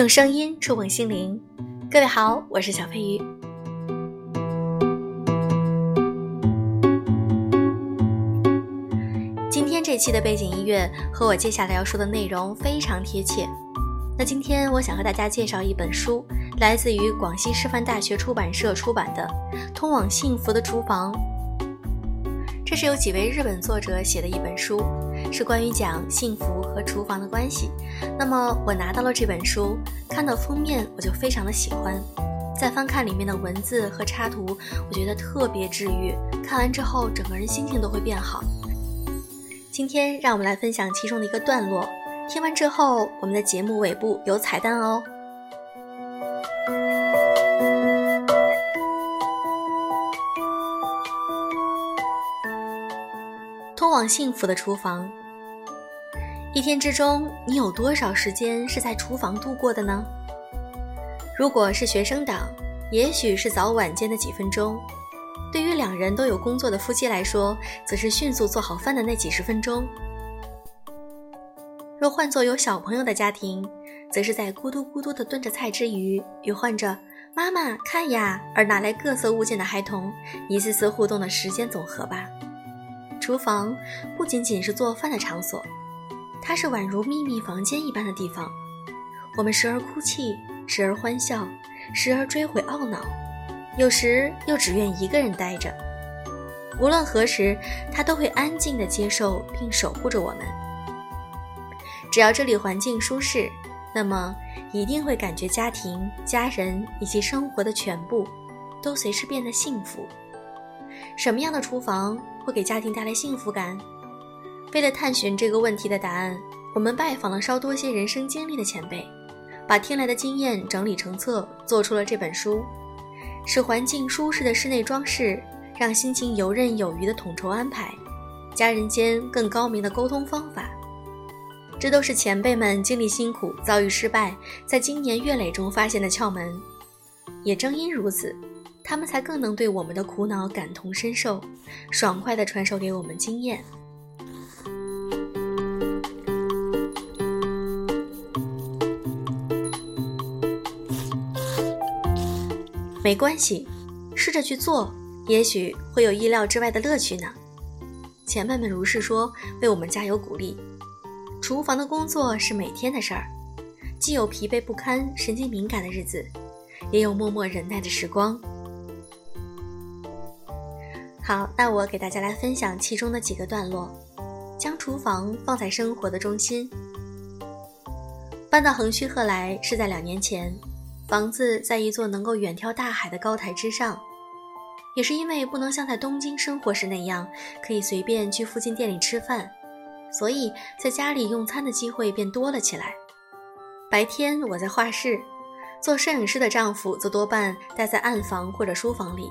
用声音触碰心灵，各位好，我是小飞鱼。今天这期的背景音乐和我接下来要说的内容非常贴切。那今天我想和大家介绍一本书，来自于广西师范大学出版社出版的《通往幸福的厨房》。这是由几位日本作者写的一本书，是关于讲幸福和厨房的关系。那么我拿到了这本书，看到封面我就非常的喜欢，再翻看里面的文字和插图，我觉得特别治愈。看完之后，整个人心情都会变好。今天让我们来分享其中的一个段落，听完之后，我们的节目尾部有彩蛋哦。通往幸福的厨房。一天之中，你有多少时间是在厨房度过的呢？如果是学生党，也许是早晚间的几分钟；对于两人都有工作的夫妻来说，则是迅速做好饭的那几十分钟。若换作有小朋友的家庭，则是在咕嘟咕嘟地炖着菜之余，与唤着“妈妈看呀”而拿来各色物件的孩童一次次互动的时间总和吧。厨房不仅仅是做饭的场所，它是宛如秘密房间一般的地方。我们时而哭泣，时而欢笑，时而追悔懊恼，有时又只愿一个人待着。无论何时，它都会安静地接受并守护着我们。只要这里环境舒适，那么一定会感觉家庭、家人以及生活的全部都随之变得幸福。什么样的厨房会给家庭带来幸福感？为了探寻这个问题的答案，我们拜访了稍多些人生经历的前辈，把听来的经验整理成册，做出了这本书。使环境舒适的室内装饰，让心情游刃有余的统筹安排，家人间更高明的沟通方法，这都是前辈们经历辛苦、遭遇失败，在经年月累中发现的窍门。也正因如此。他们才更能对我们的苦恼感同身受，爽快地传授给我们经验。没关系，试着去做，也许会有意料之外的乐趣呢。前辈们如是说，为我们加油鼓励。厨房的工作是每天的事儿，既有疲惫不堪、神经敏感的日子，也有默默忍耐的时光。好，那我给大家来分享其中的几个段落。将厨房放在生活的中心。搬到横须贺来是在两年前，房子在一座能够远眺大海的高台之上。也是因为不能像在东京生活时那样可以随便去附近店里吃饭，所以在家里用餐的机会便多了起来。白天我在画室，做摄影师的丈夫则多半待在暗房或者书房里。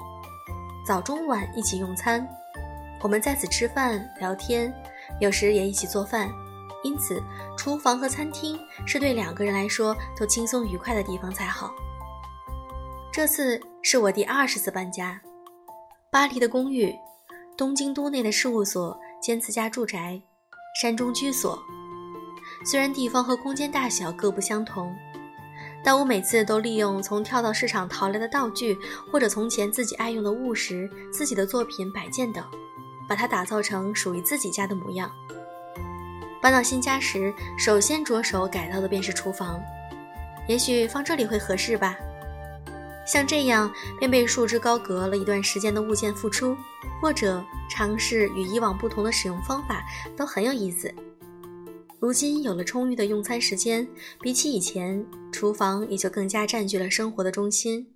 早中晚一起用餐，我们在此吃饭聊天，有时也一起做饭，因此厨房和餐厅是对两个人来说都轻松愉快的地方才好。这次是我第二十次搬家，巴黎的公寓，东京都内的事务所兼自家住宅，山中居所，虽然地方和空间大小各不相同。但我每次都利用从跳蚤市场淘来的道具，或者从前自己爱用的物实、自己的作品摆件等，把它打造成属于自己家的模样。搬到新家时，首先着手改造的便是厨房，也许放这里会合适吧。像这样便被束之高阁了一段时间的物件复出，或者尝试与以往不同的使用方法，都很有意思。如今有了充裕的用餐时间，比起以前，厨房也就更加占据了生活的中心。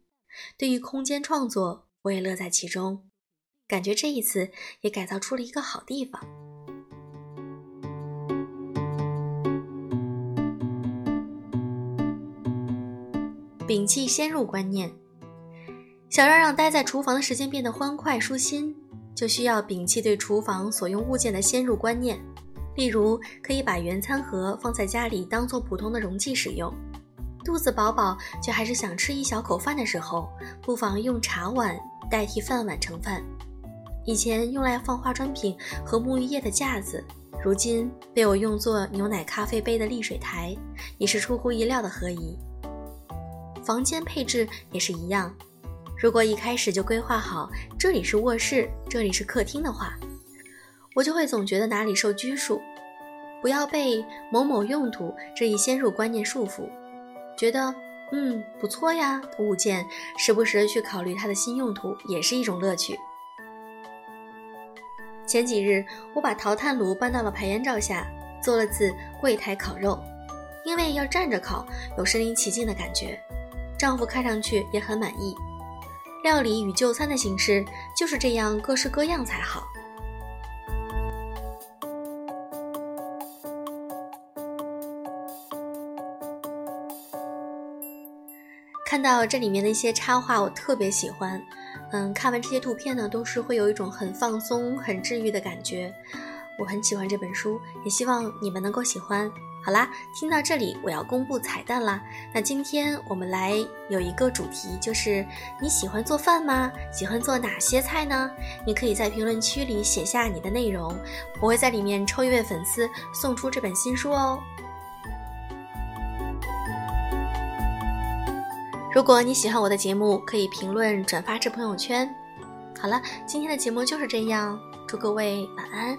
对于空间创作，我也乐在其中，感觉这一次也改造出了一个好地方。摒弃先入观念，想要让待在厨房的时间变得欢快舒心，就需要摒弃对厨房所用物件的先入观念。例如，可以把原餐盒放在家里当做普通的容器使用。肚子饱饱却还是想吃一小口饭的时候，不妨用茶碗代替饭碗盛饭。以前用来放化妆品和沐浴液的架子，如今被我用作牛奶咖啡杯的沥水台，也是出乎意料的合宜。房间配置也是一样。如果一开始就规划好这里是卧室，这里是客厅的话，我就会总觉得哪里受拘束。不要被某某用途这一先入观念束缚，觉得嗯不错呀，物件时不时去考虑它的新用途也是一种乐趣。前几日我把陶炭炉搬到了排烟罩下，做了次柜台烤肉，因为要站着烤，有身临其境的感觉。丈夫看上去也很满意。料理与就餐的形式就是这样各式各样才好。看到这里面的一些插画，我特别喜欢。嗯，看完这些图片呢，都是会有一种很放松、很治愈的感觉。我很喜欢这本书，也希望你们能够喜欢。好啦，听到这里，我要公布彩蛋啦。那今天我们来有一个主题，就是你喜欢做饭吗？喜欢做哪些菜呢？你可以在评论区里写下你的内容，我会在里面抽一位粉丝送出这本新书哦。如果你喜欢我的节目，可以评论转发至朋友圈。好了，今天的节目就是这样，祝各位晚安。